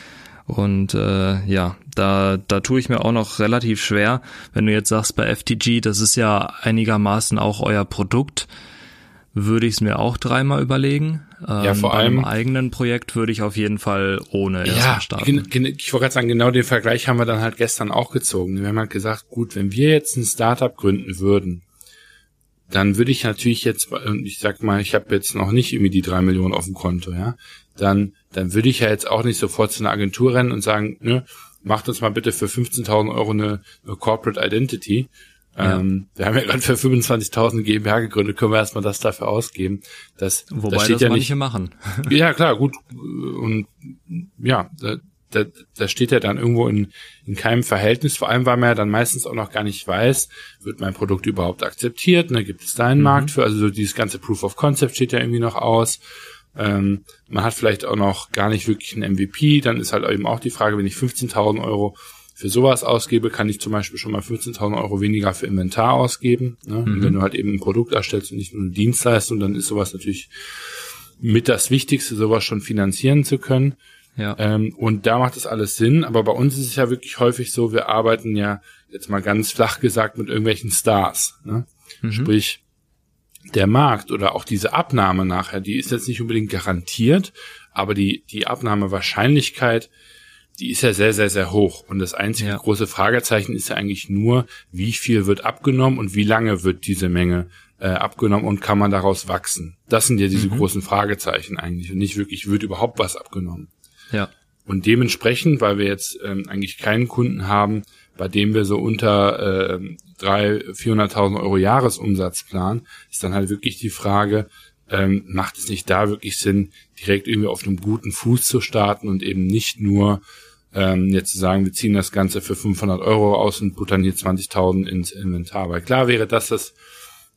Und äh, ja, da, da tue ich mir auch noch relativ schwer, wenn du jetzt sagst bei FTG, das ist ja einigermaßen auch euer Produkt, würde ich es mir auch dreimal überlegen. Ähm, ja, vor allem. Beim eigenen Projekt würde ich auf jeden Fall ohne ja, starten. Ich wollte gerade sagen, genau den Vergleich haben wir dann halt gestern auch gezogen. Wir haben halt gesagt, gut, wenn wir jetzt ein Startup gründen würden, dann würde ich natürlich jetzt, ich sag mal, ich habe jetzt noch nicht irgendwie die drei Millionen auf dem Konto, ja, dann, dann würde ich ja jetzt auch nicht sofort zu einer Agentur rennen und sagen, ne, macht uns mal bitte für 15.000 Euro eine, eine Corporate Identity ja. Ähm, wir haben ja gerade für 25.000 GmbH gegründet, können wir erstmal das dafür ausgeben. Das, Wobei das, steht das ja manche nicht, machen. ja, klar, gut. Und ja, da, da, da steht ja dann irgendwo in, in keinem Verhältnis, vor allem weil man ja dann meistens auch noch gar nicht weiß, wird mein Produkt überhaupt akzeptiert, ne, gibt es da einen mhm. Markt für, also so dieses ganze Proof of Concept steht ja irgendwie noch aus. Ähm, man hat vielleicht auch noch gar nicht wirklich einen MVP, dann ist halt eben auch die Frage, wenn ich 15.000 Euro für sowas ausgebe, kann ich zum Beispiel schon mal 15.000 Euro weniger für Inventar ausgeben. Ne? Mhm. wenn du halt eben ein Produkt erstellst und nicht nur eine Dienstleistung, dann ist sowas natürlich mit das Wichtigste, sowas schon finanzieren zu können. Ja. Ähm, und da macht das alles Sinn. Aber bei uns ist es ja wirklich häufig so, wir arbeiten ja jetzt mal ganz flach gesagt mit irgendwelchen Stars. Ne? Mhm. Sprich, der Markt oder auch diese Abnahme nachher, die ist jetzt nicht unbedingt garantiert, aber die, die Abnahmewahrscheinlichkeit die ist ja sehr, sehr, sehr hoch. Und das einzige ja. große Fragezeichen ist ja eigentlich nur, wie viel wird abgenommen und wie lange wird diese Menge äh, abgenommen und kann man daraus wachsen. Das sind ja diese mhm. großen Fragezeichen eigentlich und nicht wirklich, wird überhaupt was abgenommen. Ja. Und dementsprechend, weil wir jetzt ähm, eigentlich keinen Kunden haben, bei dem wir so unter äh, 300.000, 400.000 Euro Jahresumsatz planen, ist dann halt wirklich die Frage, ähm, macht es nicht da wirklich Sinn, direkt irgendwie auf einem guten Fuß zu starten und eben nicht nur ähm, jetzt zu sagen, wir ziehen das Ganze für 500 Euro aus und buttern hier 20.000 ins Inventar. Weil klar wäre das das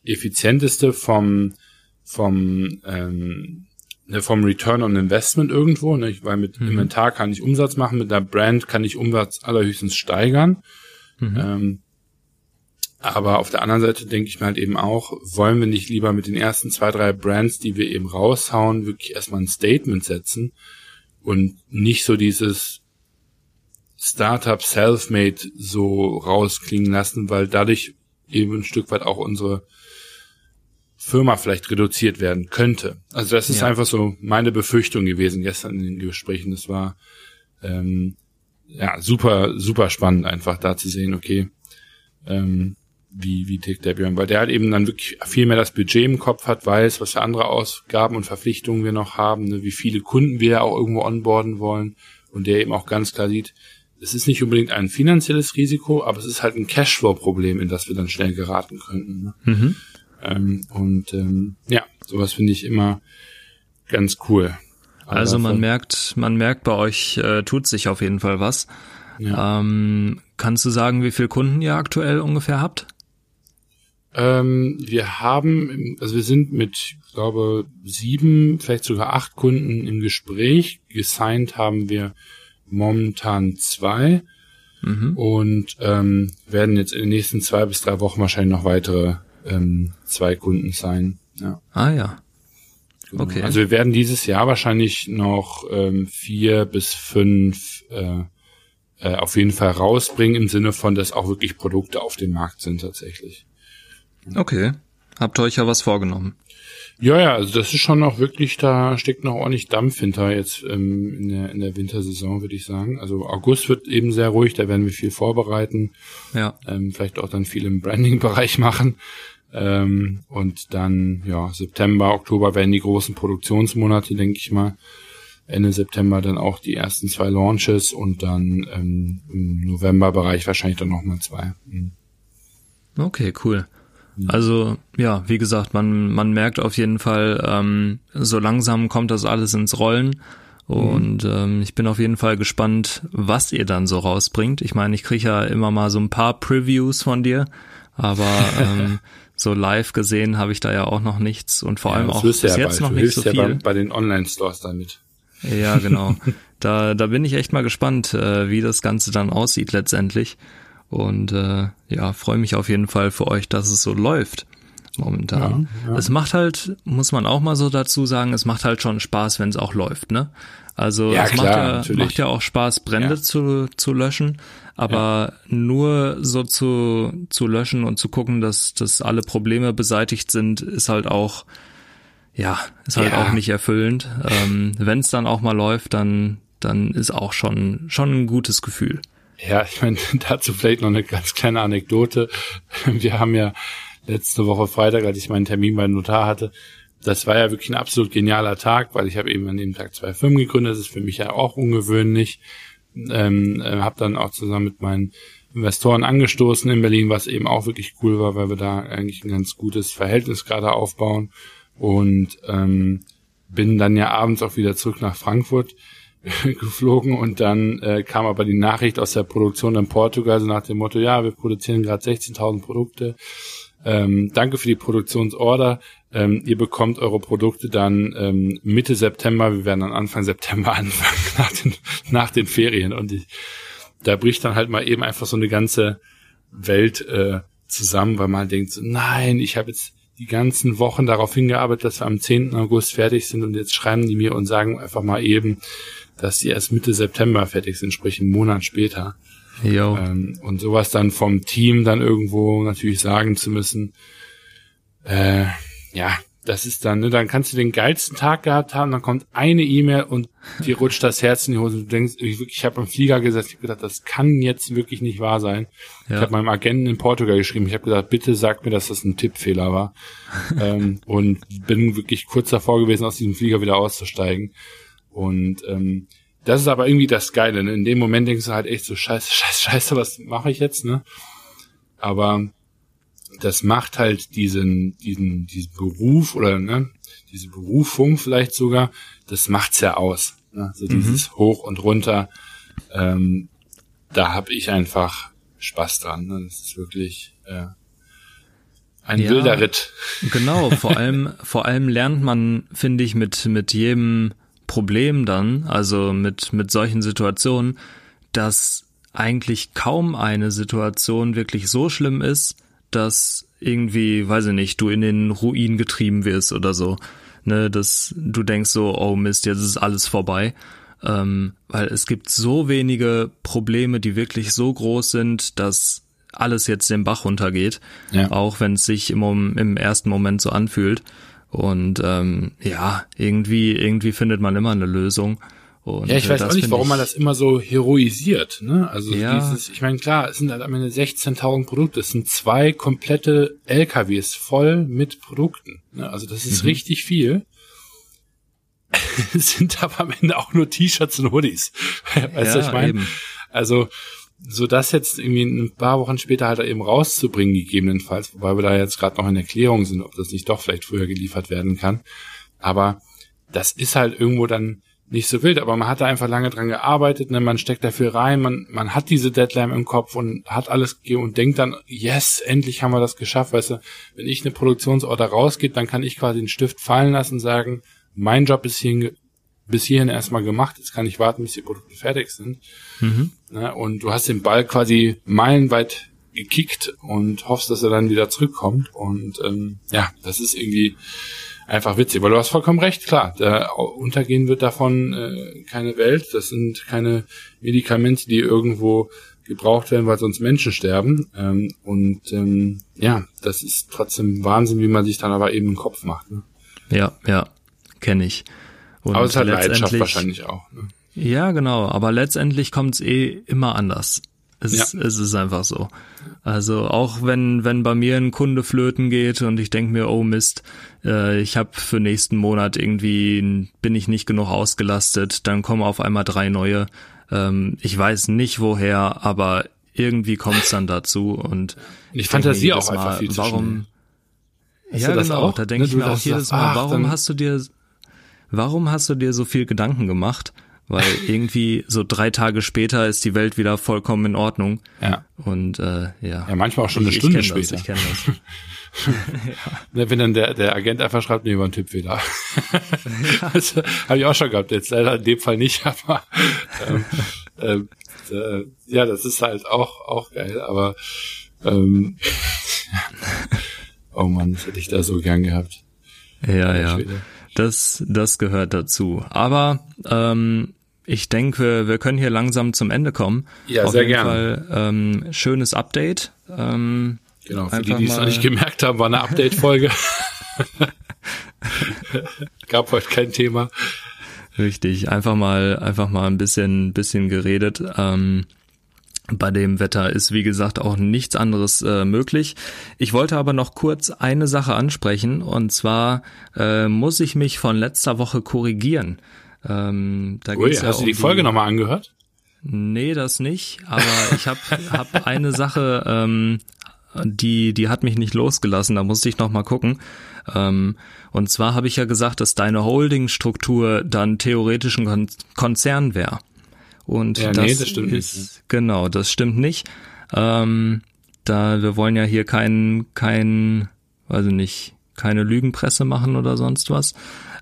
effizienteste vom vom ähm, ne, vom Return on Investment irgendwo, ne? weil mit mhm. Inventar kann ich Umsatz machen, mit der Brand kann ich Umsatz allerhöchstens steigern. Mhm. Ähm, aber auf der anderen Seite denke ich mir halt eben auch, wollen wir nicht lieber mit den ersten zwei, drei Brands, die wir eben raushauen, wirklich erstmal ein Statement setzen und nicht so dieses Startup Selfmade so rausklingen lassen, weil dadurch eben ein Stück weit auch unsere Firma vielleicht reduziert werden könnte. Also das ist ja. einfach so meine Befürchtung gewesen gestern in den Gesprächen. Das war ähm, ja super, super spannend einfach da zu sehen, okay, ähm, wie, wie tickt der Björn, weil der halt eben dann wirklich viel mehr das Budget im Kopf hat, weiß, was für andere Ausgaben und Verpflichtungen wir noch haben, ne, wie viele Kunden wir auch irgendwo onboarden wollen und der eben auch ganz klar sieht, es ist nicht unbedingt ein finanzielles Risiko, aber es ist halt ein Cashflow-Problem, in das wir dann schnell geraten könnten. Ne? Mhm. Ähm, und ähm, ja, sowas finde ich immer ganz cool. Aber also man merkt, man merkt bei euch äh, tut sich auf jeden Fall was. Ja. Ähm, kannst du sagen, wie viele Kunden ihr aktuell ungefähr habt? Ähm, wir haben, also wir sind mit, ich glaube, sieben, vielleicht sogar acht Kunden im Gespräch. Gesigned haben wir momentan zwei mhm. und ähm, werden jetzt in den nächsten zwei bis drei Wochen wahrscheinlich noch weitere ähm, zwei Kunden sein. Ja. Ah ja. Genau. Okay. Also wir werden dieses Jahr wahrscheinlich noch ähm, vier bis fünf äh, äh, auf jeden Fall rausbringen im Sinne von, dass auch wirklich Produkte auf dem Markt sind tatsächlich. Okay. Habt ihr euch ja was vorgenommen? Ja, ja, also das ist schon noch wirklich, da steckt noch ordentlich Dampf hinter jetzt ähm, in, der, in der Wintersaison, würde ich sagen. Also August wird eben sehr ruhig, da werden wir viel vorbereiten. Ja. Ähm, vielleicht auch dann viel im Branding-Bereich machen. Ähm, und dann, ja, September, Oktober werden die großen Produktionsmonate, denke ich mal. Ende September dann auch die ersten zwei Launches und dann ähm, im November-Bereich wahrscheinlich dann nochmal zwei. Mhm. Okay, cool. Mhm. Also ja, wie gesagt, man, man merkt auf jeden Fall, ähm, so langsam kommt das alles ins Rollen. Und mhm. ähm, ich bin auf jeden Fall gespannt, was ihr dann so rausbringt. Ich meine, ich kriege ja immer mal so ein paar Previews von dir, aber ähm, so live gesehen habe ich da ja auch noch nichts und vor ja, allem auch bis ja jetzt bald. noch du nicht so viel. Ja bei, bei den Online-Stores damit. Ja, genau. da, da bin ich echt mal gespannt, äh, wie das Ganze dann aussieht letztendlich. Und äh, ja, freue mich auf jeden Fall für euch, dass es so läuft momentan. Ja, ja. Es macht halt, muss man auch mal so dazu sagen, es macht halt schon Spaß, wenn es auch läuft, ne? Also ja, es klar, macht, ja, macht ja auch Spaß, Brände zu, zu löschen, aber nur so zu, zu löschen und zu gucken, dass, dass alle Probleme beseitigt sind, ist halt auch, ja, ist halt auch nicht erfüllend. Ähm, wenn es dann auch mal läuft, dann, dann ist auch schon, schon ein gutes Gefühl. Ja, ich meine, dazu vielleicht noch eine ganz kleine Anekdote. Wir haben ja letzte Woche Freitag, als ich meinen Termin beim Notar hatte, das war ja wirklich ein absolut genialer Tag, weil ich habe eben an dem Tag zwei Firmen gegründet. Das ist für mich ja auch ungewöhnlich. Ähm, äh, habe dann auch zusammen mit meinen Investoren angestoßen in Berlin, was eben auch wirklich cool war, weil wir da eigentlich ein ganz gutes Verhältnis gerade aufbauen. Und ähm, bin dann ja abends auch wieder zurück nach Frankfurt geflogen und dann äh, kam aber die Nachricht aus der Produktion in Portugal, so nach dem Motto, ja, wir produzieren gerade 16.000 Produkte. Ähm, danke für die Produktionsorder. Ähm, ihr bekommt eure Produkte dann ähm, Mitte September. Wir werden dann Anfang September anfangen nach den, nach den Ferien. Und ich, da bricht dann halt mal eben einfach so eine ganze Welt äh, zusammen, weil man denkt, so, nein, ich habe jetzt die ganzen Wochen darauf hingearbeitet, dass wir am 10. August fertig sind und jetzt schreiben die mir und sagen einfach mal eben, dass die erst Mitte September fertig sind, sprich einen Monat später. Jo. Ähm, und sowas dann vom Team dann irgendwo natürlich sagen zu müssen, äh, ja, das ist dann, ne, dann kannst du den geilsten Tag gehabt haben, dann kommt eine E-Mail und dir rutscht das Herz in die Hose. Du denkst, ich, ich habe am Flieger gesetzt, ich habe gedacht, das kann jetzt wirklich nicht wahr sein. Ja. Ich habe meinem Agenten in Portugal geschrieben, ich habe gesagt, bitte sag mir, dass das ein Tippfehler war. ähm, und bin wirklich kurz davor gewesen, aus diesem Flieger wieder auszusteigen. Und ähm, das ist aber irgendwie das Geile. Ne? In dem Moment denkst du halt echt so, scheiße, scheiße, scheiße, was mache ich jetzt, ne? Aber das macht halt diesen, diesen, diesen Beruf oder ne, diese Berufung vielleicht sogar, das macht's ja aus. Ne? So mhm. dieses Hoch und runter. Ähm, da habe ich einfach Spaß dran. Ne? Das ist wirklich äh, ein ja, wilder Ritt. Genau, vor allem, vor allem lernt man, finde ich, mit, mit jedem Problem dann, also mit, mit solchen Situationen, dass eigentlich kaum eine Situation wirklich so schlimm ist, dass irgendwie, weiß ich nicht, du in den Ruin getrieben wirst oder so. Ne, dass du denkst so, oh Mist, jetzt ist alles vorbei. Ähm, weil es gibt so wenige Probleme, die wirklich so groß sind, dass alles jetzt den Bach runtergeht, ja. auch wenn es sich im, im ersten Moment so anfühlt. Und ähm, ja, irgendwie, irgendwie findet man immer eine Lösung. Und, ja, ich weiß auch nicht, warum man das immer so heroisiert. Ne? Also ja. dieses, ich meine, klar, es sind halt am Ende 16.000 Produkte. Es sind zwei komplette LKWs voll mit Produkten. Ne? Also das ist mhm. richtig viel. es sind aber am Ende auch nur T-Shirts und Hoodies. weißt ja, du, ich meine? Also so das jetzt irgendwie ein paar Wochen später halt eben rauszubringen, gegebenenfalls, wobei wir da jetzt gerade noch in Erklärung sind, ob das nicht doch vielleicht früher geliefert werden kann. Aber das ist halt irgendwo dann nicht so wild, aber man hat da einfach lange dran gearbeitet, ne? man steckt dafür rein, man, man hat diese Deadline im Kopf und hat alles gegeben und denkt dann, yes, endlich haben wir das geschafft, weißt du, wenn ich eine Produktionsorder rausgeht, dann kann ich quasi den Stift fallen lassen und sagen, mein Job ist hier bis hierhin erstmal gemacht, jetzt kann ich warten, bis die Produkte fertig sind. Mhm. Ne? Und du hast den Ball quasi meilenweit gekickt und hoffst, dass er dann wieder zurückkommt. Und ähm, ja, das ist irgendwie einfach witzig. Aber du hast vollkommen recht, klar. Der untergehen wird davon äh, keine Welt. Das sind keine Medikamente, die irgendwo gebraucht werden, weil sonst Menschen sterben. Ähm, und ähm, ja, das ist trotzdem Wahnsinn, wie man sich dann aber eben im Kopf macht. Ne? Ja, ja, kenne ich. Und aber es hat Leidenschaft wahrscheinlich auch. Ne? Ja, genau. Aber letztendlich kommt es eh immer anders. Es, ja. es ist einfach so. Also auch wenn wenn bei mir ein Kunde flöten geht und ich denke mir, oh Mist, äh, ich habe für nächsten Monat irgendwie bin ich nicht genug ausgelastet, dann kommen auf einmal drei neue. Ähm, ich weiß nicht woher, aber irgendwie kommt es dann dazu und ich fantasiere auch mal, einfach viel zu warum. Schnell. Ja, genau. Auch? Da denke ne, ich mir auch jedes Mal, warum hast du dir warum hast du dir so viel Gedanken gemacht? Weil irgendwie so drei Tage später ist die Welt wieder vollkommen in Ordnung. Ja. Und äh, ja. Ja, manchmal auch schon eine ich, Stunde ich später. Das, ich kenne das. ja. Wenn dann der, der Agent einfach schreibt, nee, war ein Tippfehler. ja. Das habe ich auch schon gehabt, jetzt leider in dem Fall nicht, aber ähm, ähm, äh, ja, das ist halt auch, auch geil, aber ähm, oh man, das hätte ich da so gern gehabt. Ja, ja. Das, das gehört dazu. Aber ähm, ich denke, wir können hier langsam zum Ende kommen. Ja, Auf sehr jeden gerne. Fall ähm, schönes Update. Ähm, genau, für die, die es noch nicht gemerkt haben, war eine Update-Folge. Gab heute kein Thema. Richtig, einfach mal, einfach mal ein bisschen, bisschen geredet. Ähm, bei dem Wetter ist, wie gesagt, auch nichts anderes äh, möglich. Ich wollte aber noch kurz eine Sache ansprechen, und zwar äh, muss ich mich von letzter Woche korrigieren. Ähm, da Ui, hast ja du die Folge nochmal angehört? Nee, das nicht. Aber ich habe hab eine Sache, ähm, die, die hat mich nicht losgelassen. Da musste ich nochmal gucken. Ähm, und zwar habe ich ja gesagt, dass deine Holdingstruktur dann theoretisch ein Konzern wäre. Und ja, das, nee, das stimmt ist, nicht. genau, das stimmt nicht. Ähm, da wir wollen ja hier kein, kein, weiß ich nicht, keine Lügenpresse machen oder sonst was.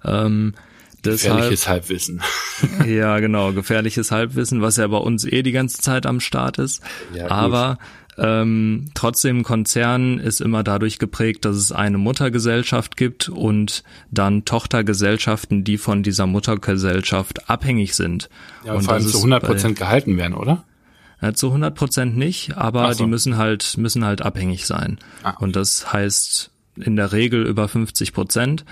Ähm, Gefährliches Halbwissen. ja, genau, gefährliches Halbwissen, was ja bei uns eh die ganze Zeit am Start ist. Ja, Aber ähm, trotzdem Konzern ist immer dadurch geprägt, dass es eine Muttergesellschaft gibt und dann Tochtergesellschaften, die von dieser Muttergesellschaft abhängig sind. Ja, und, vor allem zu 100 Prozent gehalten werden, oder? Ja, zu 100 Prozent nicht, aber so. die müssen halt müssen halt abhängig sein. Ah. Und das heißt in der Regel über 50 Prozent.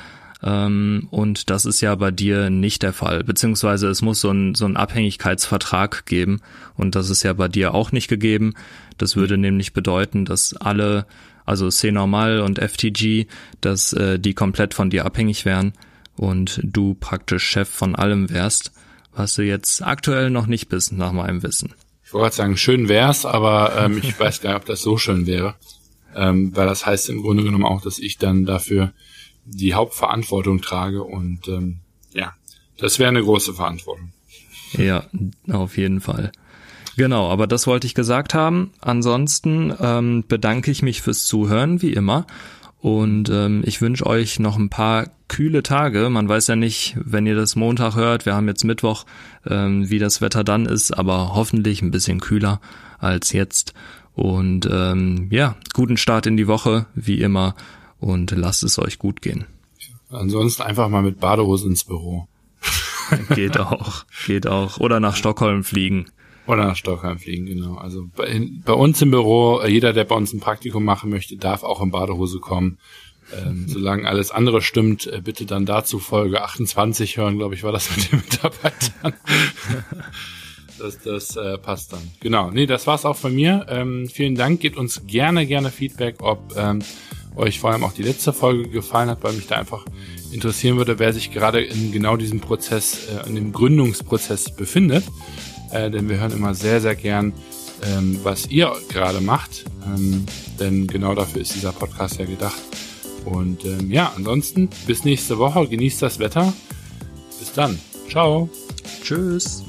Ähm, und das ist ja bei dir nicht der Fall. Beziehungsweise es muss so ein, so ein Abhängigkeitsvertrag geben. Und das ist ja bei dir auch nicht gegeben. Das würde mhm. nämlich bedeuten, dass alle, also C-Normal und FTG, dass äh, die komplett von dir abhängig wären und du praktisch Chef von allem wärst. was du jetzt aktuell noch nicht bist, nach meinem Wissen. Ich wollte sagen, schön wär's, aber ähm, ich weiß gar nicht, ob das so schön wäre. Ähm, weil das heißt im Grunde genommen auch, dass ich dann dafür die Hauptverantwortung trage und ähm, ja, das wäre eine große Verantwortung. Ja, auf jeden Fall. Genau, aber das wollte ich gesagt haben. Ansonsten ähm, bedanke ich mich fürs Zuhören, wie immer. Und ähm, ich wünsche euch noch ein paar kühle Tage. Man weiß ja nicht, wenn ihr das Montag hört, wir haben jetzt Mittwoch, ähm, wie das Wetter dann ist, aber hoffentlich ein bisschen kühler als jetzt. Und ähm, ja, guten Start in die Woche, wie immer, und lasst es euch gut gehen. Ansonsten einfach mal mit Badehose ins Büro. geht auch, geht auch. Oder nach Stockholm fliegen. Oder nach Stockholm fliegen, genau. Also bei, bei, uns im Büro, äh, jeder, der bei uns ein Praktikum machen möchte, darf auch in Badehose kommen. Ähm, solange alles andere stimmt, äh, bitte dann dazu Folge 28 hören, glaube ich, war das mit den Mitarbeitern. das das äh, passt dann. Genau, nee, das war's auch von mir. Ähm, vielen Dank, gebt uns gerne, gerne Feedback, ob ähm, euch vor allem auch die letzte Folge gefallen hat, weil mich da einfach interessieren würde, wer sich gerade in genau diesem Prozess, äh, in dem Gründungsprozess befindet äh, denn wir hören immer sehr, sehr gern, ähm, was ihr gerade macht, ähm, denn genau dafür ist dieser Podcast ja gedacht. Und ähm, ja, ansonsten bis nächste Woche, genießt das Wetter. Bis dann. Ciao. Tschüss.